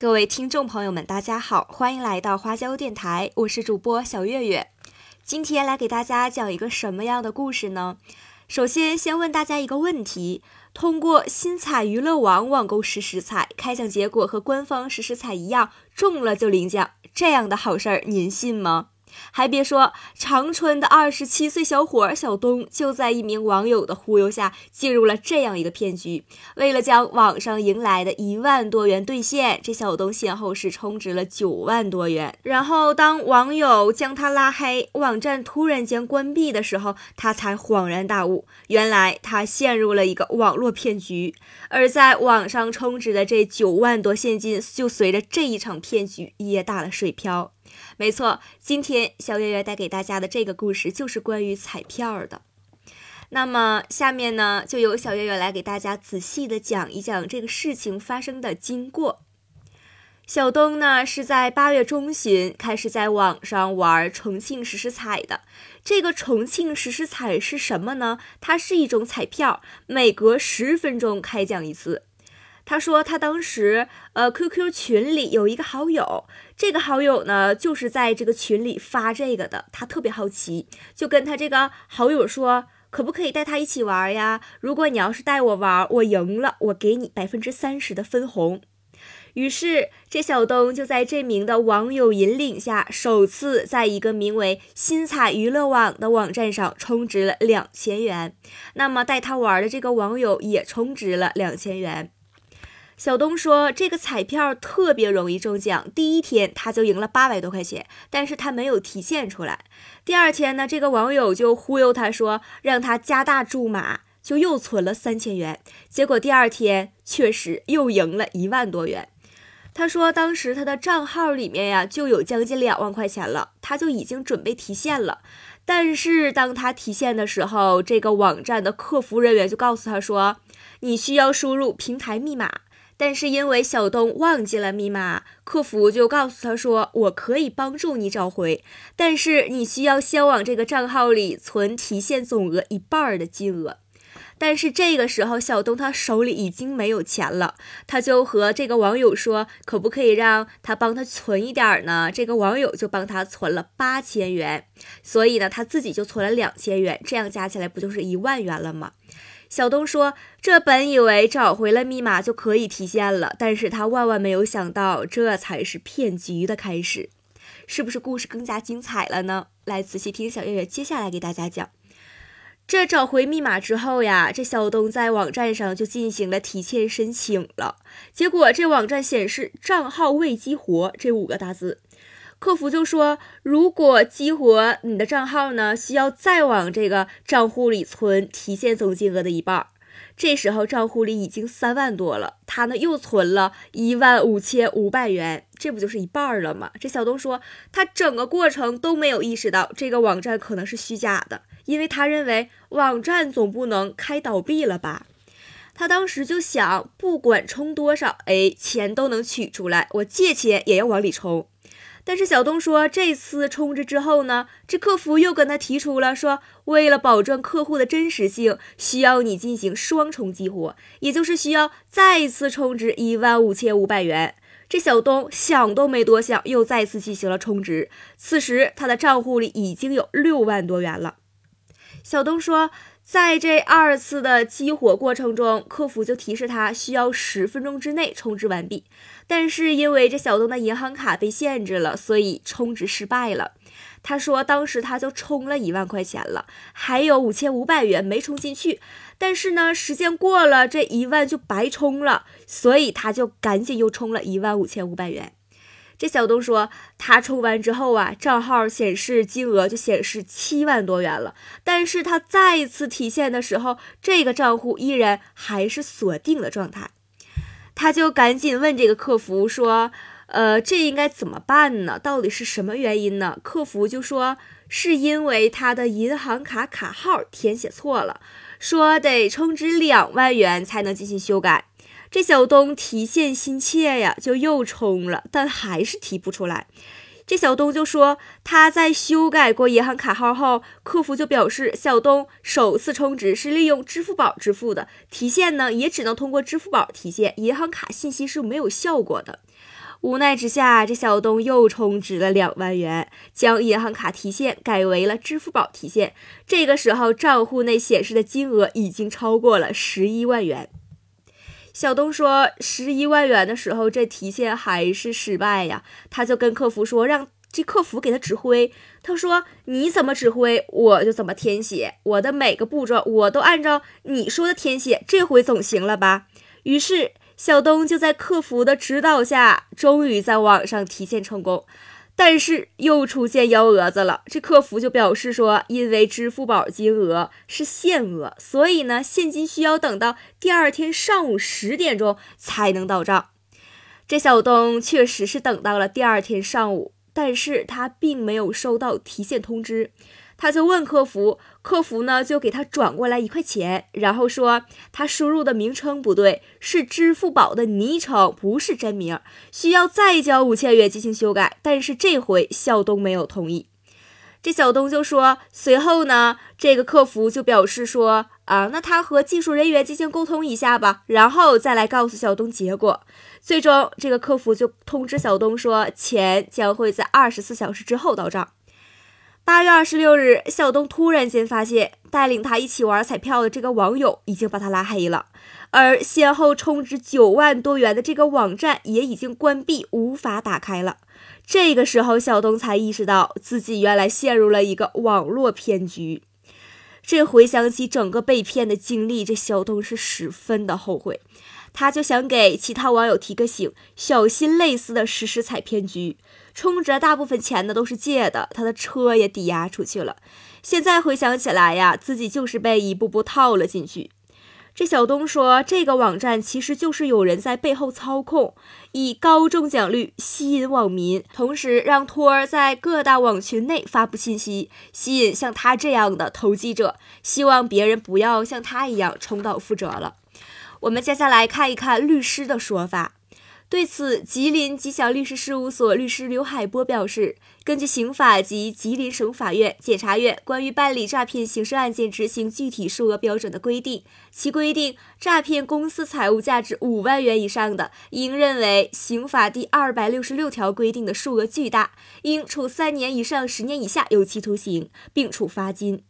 各位听众朋友们，大家好，欢迎来到花椒电台，我是主播小月月。今天来给大家讲一个什么样的故事呢？首先，先问大家一个问题：通过新彩娱乐网网购实时彩，开奖结果和官方实时彩一样，中了就领奖，这样的好事儿您信吗？还别说，长春的二十七岁小伙小东就在一名网友的忽悠下，进入了这样一个骗局。为了将网上赢来的一万多元兑现，这小东先后是充值了九万多元。然后，当网友将他拉黑，网站突然间关闭的时候，他才恍然大悟，原来他陷入了一个网络骗局。而在网上充值的这九万多现金，就随着这一场骗局也打了水漂。没错，今天小月月带给大家的这个故事就是关于彩票的。那么下面呢，就由小月月来给大家仔细的讲一讲这个事情发生的经过。小东呢是在八月中旬开始在网上玩重庆实时彩的。这个重庆实时彩是什么呢？它是一种彩票，每隔十分钟开奖一次。他说，他当时呃，QQ 群里有一个好友，这个好友呢，就是在这个群里发这个的。他特别好奇，就跟他这个好友说，可不可以带他一起玩呀？如果你要是带我玩，我赢了，我给你百分之三十的分红。于是，这小东就在这名的网友引领下，首次在一个名为“新彩娱乐网”的网站上充值了两千元。那么，带他玩的这个网友也充值了两千元。小东说：“这个彩票特别容易中奖，第一天他就赢了八百多块钱，但是他没有提现出来。第二天呢，这个网友就忽悠他说，让他加大注码，就又存了三千元。结果第二天确实又赢了一万多元。他说，当时他的账号里面呀就有将近两万块钱了，他就已经准备提现了。但是当他提现的时候，这个网站的客服人员就告诉他说，你需要输入平台密码。”但是因为小东忘记了密码，客服就告诉他说：“我可以帮助你找回，但是你需要先往这个账号里存提现总额一半的金额。”但是这个时候，小东他手里已经没有钱了，他就和这个网友说：“可不可以让他帮他存一点儿呢？”这个网友就帮他存了八千元，所以呢，他自己就存了两千元，这样加起来不就是一万元了吗？小东说：“这本以为找回了密码就可以提现了，但是他万万没有想到，这才是骗局的开始。是不是故事更加精彩了呢？来仔细听小月月接下来给大家讲。这找回密码之后呀，这小东在网站上就进行了提现申请了，结果这网站显示账号未激活这五个大字。”客服就说，如果激活你的账号呢，需要再往这个账户里存提现总金额的一半。这时候账户里已经三万多了，他呢又存了一万五千五百元，这不就是一半了吗？这小东说，他整个过程都没有意识到这个网站可能是虚假的，因为他认为网站总不能开倒闭了吧？他当时就想，不管充多少，哎，钱都能取出来，我借钱也要往里充。但是小东说，这次充值之后呢，这客服又跟他提出了说，为了保证客户的真实性，需要你进行双重激活，也就是需要再次充值一万五千五百元。这小东想都没多想，又再次进行了充值。此时他的账户里已经有六万多元了。小东说。在这二次的激活过程中，客服就提示他需要十分钟之内充值完毕。但是因为这小东的银行卡被限制了，所以充值失败了。他说，当时他就充了一万块钱了，还有五千五百元没充进去。但是呢，时间过了，这一万就白充了，所以他就赶紧又充了一万五千五百元。这小东说，他充完之后啊，账号显示金额就显示七万多元了。但是他再一次提现的时候，这个账户依然还是锁定的状态。他就赶紧问这个客服说：“呃，这应该怎么办呢？到底是什么原因呢？”客服就说：“是因为他的银行卡卡号填写错了，说得充值两万元才能进行修改。”这小东提现心切呀，就又充了，但还是提不出来。这小东就说他在修改过银行卡号后，客服就表示小东首次充值是利用支付宝支付的，提现呢也只能通过支付宝提现，银行卡信息是没有效果的。无奈之下，这小东又充值了两万元，将银行卡提现改为了支付宝提现。这个时候，账户内显示的金额已经超过了十一万元。小东说：“十一万元的时候，这提现还是失败呀。”他就跟客服说：“让这客服给他指挥。”他说：“你怎么指挥，我就怎么填写。我的每个步骤，我都按照你说的填写。这回总行了吧？”于是。小东就在客服的指导下，终于在网上提现成功，但是又出现幺蛾子了。这客服就表示说，因为支付宝金额是限额，所以呢，现金需要等到第二天上午十点钟才能到账。这小东确实是等到了第二天上午，但是他并没有收到提现通知。他就问客服，客服呢就给他转过来一块钱，然后说他输入的名称不对，是支付宝的昵称，不是真名，需要再交五千元进行修改。但是这回小东没有同意。这小东就说，随后呢，这个客服就表示说，啊，那他和技术人员进行沟通一下吧，然后再来告诉小东结果。最终，这个客服就通知小东说，钱将会在二十四小时之后到账。八月二十六日，小东突然间发现，带领他一起玩彩票的这个网友已经把他拉黑了，而先后充值九万多元的这个网站也已经关闭，无法打开了。这个时候，小东才意识到自己原来陷入了一个网络骗局。这回想起整个被骗的经历，这小东是十分的后悔。他就想给其他网友提个醒，小心类似的实时踩骗局。充值大部分钱呢都是借的，他的车也抵押出去了。现在回想起来呀，自己就是被一步步套了进去。这小东说，这个网站其实就是有人在背后操控，以高中奖率吸引网民，同时让托儿在各大网群内发布信息，吸引像他这样的投机者，希望别人不要像他一样重蹈覆辙了。我们接下来看一看律师的说法。对此，吉林吉祥律师事务所律师刘海波表示，根据刑法及吉林省法院、检察院关于办理诈骗刑事案件执行具体数额标准的规定，其规定，诈骗公司财物价值五万元以上的，应认为刑法第二百六十六条规定的数额巨大，应处三年以上十年以下有期徒刑，并处罚金。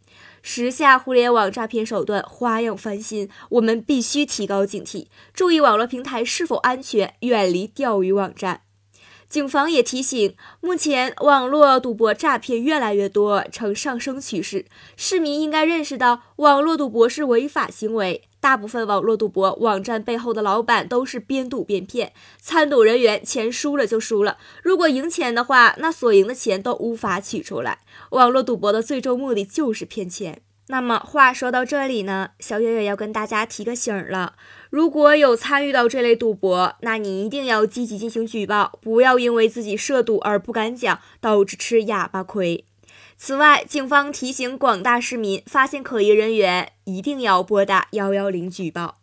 时下互联网诈骗手段花样翻新，我们必须提高警惕，注意网络平台是否安全，远离钓鱼网站。警方也提醒，目前网络赌博诈骗越来越多，呈上升趋势，市民应该认识到网络赌博是违法行为。大部分网络赌博网站背后的老板都是边赌边骗，参赌人员钱输了就输了，如果赢钱的话，那所赢的钱都无法取出来。网络赌博的最终目的就是骗钱。那么话说到这里呢，小月月要跟大家提个醒了：如果有参与到这类赌博，那你一定要积极进行举报，不要因为自己涉赌而不敢讲，导致吃哑巴亏。此外，警方提醒广大市民，发现可疑人员一定要拨打幺幺零举报。